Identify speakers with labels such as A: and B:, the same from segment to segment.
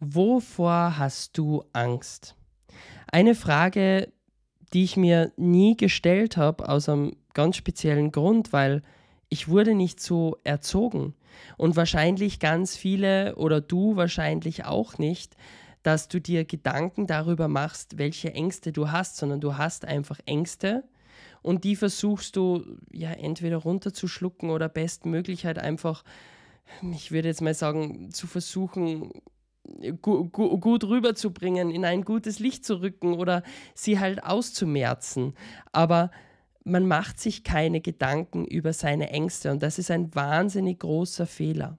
A: Wovor hast du Angst? Eine Frage, die ich mir nie gestellt habe, aus einem ganz speziellen Grund, weil ich wurde nicht so erzogen. Und wahrscheinlich ganz viele oder du wahrscheinlich auch nicht, dass du dir Gedanken darüber machst, welche Ängste du hast, sondern du hast einfach Ängste und die versuchst du ja entweder runterzuschlucken oder bestmöglich halt einfach, ich würde jetzt mal sagen, zu versuchen, gu gu gut rüberzubringen, in ein gutes Licht zu rücken oder sie halt auszumerzen. Aber man macht sich keine Gedanken über seine Ängste und das ist ein wahnsinnig großer Fehler.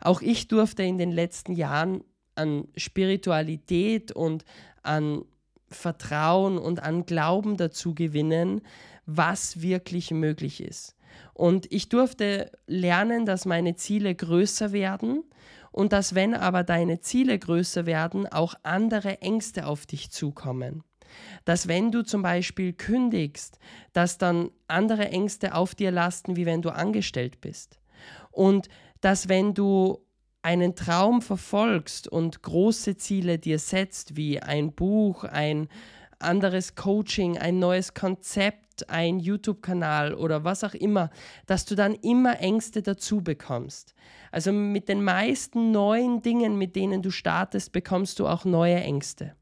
A: Auch ich durfte in den letzten Jahren an Spiritualität und an Vertrauen und an Glauben dazu gewinnen, was wirklich möglich ist. Und ich durfte lernen, dass meine Ziele größer werden und dass wenn aber deine Ziele größer werden, auch andere Ängste auf dich zukommen. Dass wenn du zum Beispiel kündigst, dass dann andere Ängste auf dir lasten, wie wenn du angestellt bist. Und dass wenn du einen Traum verfolgst und große Ziele dir setzt, wie ein Buch, ein anderes Coaching, ein neues Konzept, ein YouTube-Kanal oder was auch immer, dass du dann immer Ängste dazu bekommst. Also mit den meisten neuen Dingen, mit denen du startest, bekommst du auch neue Ängste.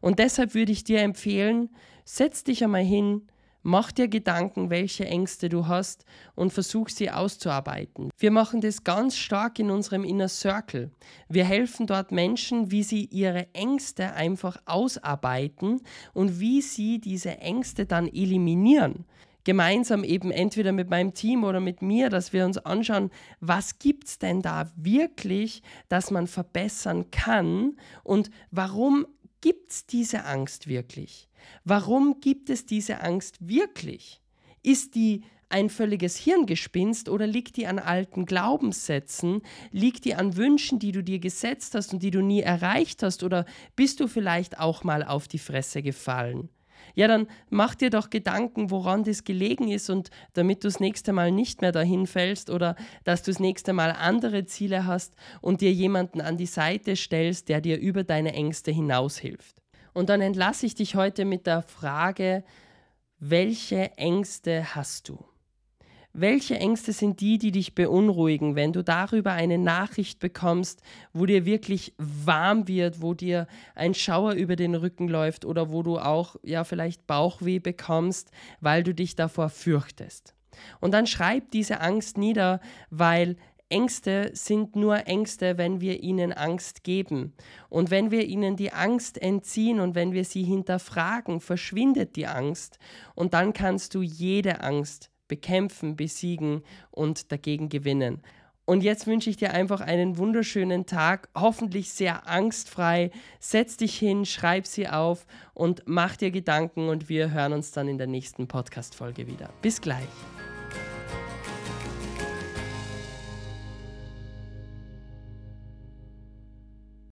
A: Und deshalb würde ich dir empfehlen, setz dich einmal hin, Mach dir Gedanken, welche Ängste du hast und versuch sie auszuarbeiten. Wir machen das ganz stark in unserem Inner Circle. Wir helfen dort Menschen, wie sie ihre Ängste einfach ausarbeiten und wie sie diese Ängste dann eliminieren. Gemeinsam eben entweder mit meinem Team oder mit mir, dass wir uns anschauen, was gibt es denn da wirklich, dass man verbessern kann und warum gibt es diese Angst wirklich? Warum gibt es diese Angst wirklich? Ist die ein völliges Hirngespinst oder liegt die an alten Glaubenssätzen? Liegt die an Wünschen, die du dir gesetzt hast und die du nie erreicht hast? Oder bist du vielleicht auch mal auf die Fresse gefallen? Ja, dann mach dir doch Gedanken, woran das gelegen ist und damit du das nächste Mal nicht mehr dahin fällst oder dass du das nächste Mal andere Ziele hast und dir jemanden an die Seite stellst, der dir über deine Ängste hinaushilft. Und dann entlasse ich dich heute mit der Frage, welche Ängste hast du? Welche Ängste sind die, die dich beunruhigen, wenn du darüber eine Nachricht bekommst, wo dir wirklich warm wird, wo dir ein Schauer über den Rücken läuft oder wo du auch ja vielleicht Bauchweh bekommst, weil du dich davor fürchtest? Und dann schreib diese Angst nieder, weil Ängste sind nur Ängste, wenn wir ihnen Angst geben. Und wenn wir ihnen die Angst entziehen und wenn wir sie hinterfragen, verschwindet die Angst. Und dann kannst du jede Angst bekämpfen, besiegen und dagegen gewinnen. Und jetzt wünsche ich dir einfach einen wunderschönen Tag, hoffentlich sehr angstfrei. Setz dich hin, schreib sie auf und mach dir Gedanken und wir hören uns dann in der nächsten Podcast-Folge wieder. Bis gleich.